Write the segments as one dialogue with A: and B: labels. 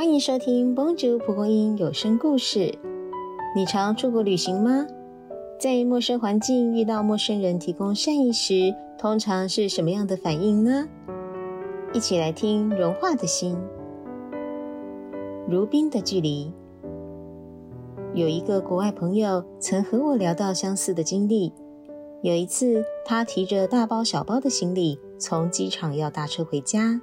A: 欢迎收听《帮主蒲公英有声故事》。你常出国旅行吗？在陌生环境遇到陌生人提供善意时，通常是什么样的反应呢？一起来听《融化的心》。如冰的距离。有一个国外朋友曾和我聊到相似的经历。有一次，他提着大包小包的行李从机场要搭车回家。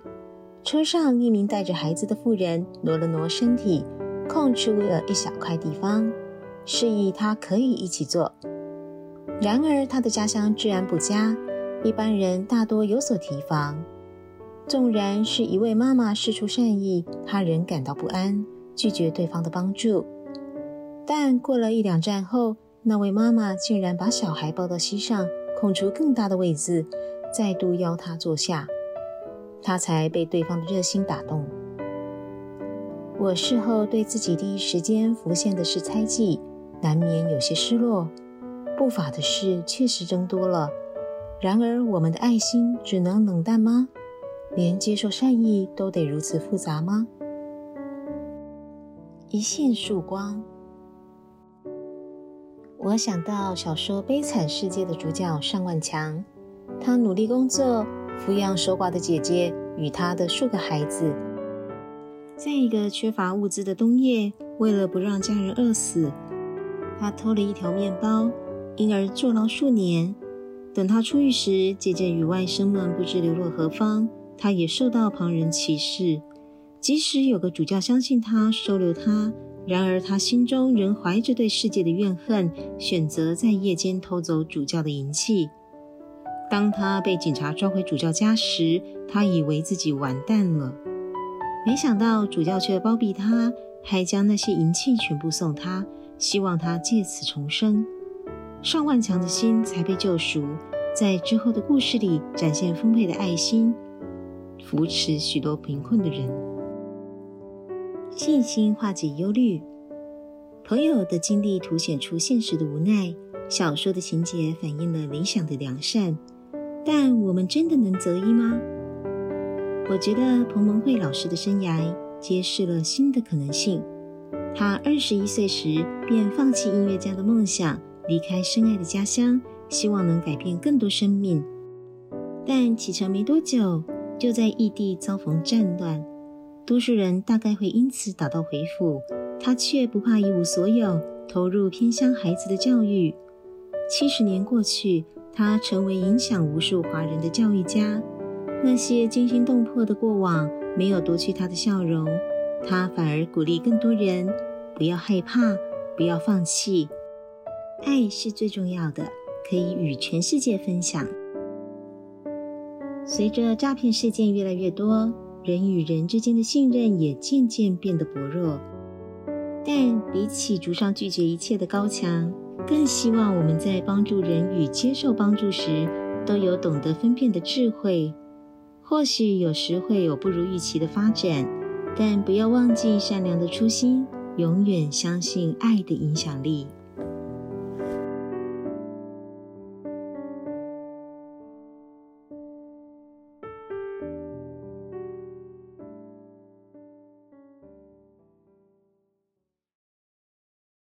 A: 车上，一名带着孩子的妇人挪了挪身体，空出了一小块地方，示意他可以一起坐。然而，他的家乡治安不佳，一般人大多有所提防。纵然是一位妈妈施出善意，他仍感到不安，拒绝对方的帮助。但过了一两站后，那位妈妈竟然把小孩抱到膝上，空出更大的位子，再度邀他坐下。他才被对方的热心打动。我事后对自己第一时间浮现的是猜忌，难免有些失落。不法的事确实增多了，然而我们的爱心只能冷淡吗？连接受善意都得如此复杂吗？一线曙光。我想到小说《悲惨世界》的主角尚万强，他努力工作。抚养守寡的姐姐与她的数个孩子，在一个缺乏物资的冬夜，为了不让家人饿死，他偷了一条面包，因而坐牢数年。等他出狱时，姐姐与外甥们不知流落何方，他也受到旁人歧视。即使有个主教相信他，收留他，然而他心中仍怀着对世界的怨恨，选择在夜间偷走主教的银器。当他被警察抓回主教家时，他以为自己完蛋了。没想到主教却包庇他，还将那些银器全部送他，希望他借此重生。上万强的心才被救赎，在之后的故事里展现丰沛的爱心，扶持许多贫困的人。信心化解忧虑，朋友的经历凸显出现实的无奈，小说的情节反映了理想的良善。但我们真的能择一吗？我觉得彭蒙慧老师的生涯揭示了新的可能性。他二十一岁时便放弃音乐家的梦想，离开深爱的家乡，希望能改变更多生命。但启程没多久，就在异地遭逢战乱，多数人大概会因此打道回府，他却不怕一无所有，投入偏乡孩子的教育。七十年过去。他成为影响无数华人的教育家，那些惊心动魄的过往没有夺去他的笑容，他反而鼓励更多人不要害怕，不要放弃，爱是最重要的，可以与全世界分享。随着诈骗事件越来越多，人与人之间的信任也渐渐变得薄弱，但比起竹上拒绝一切的高墙。更希望我们在帮助人与接受帮助时，都有懂得分辨的智慧。或许有时会有不如预期的发展，但不要忘记善良的初心，永远相信爱的影响力。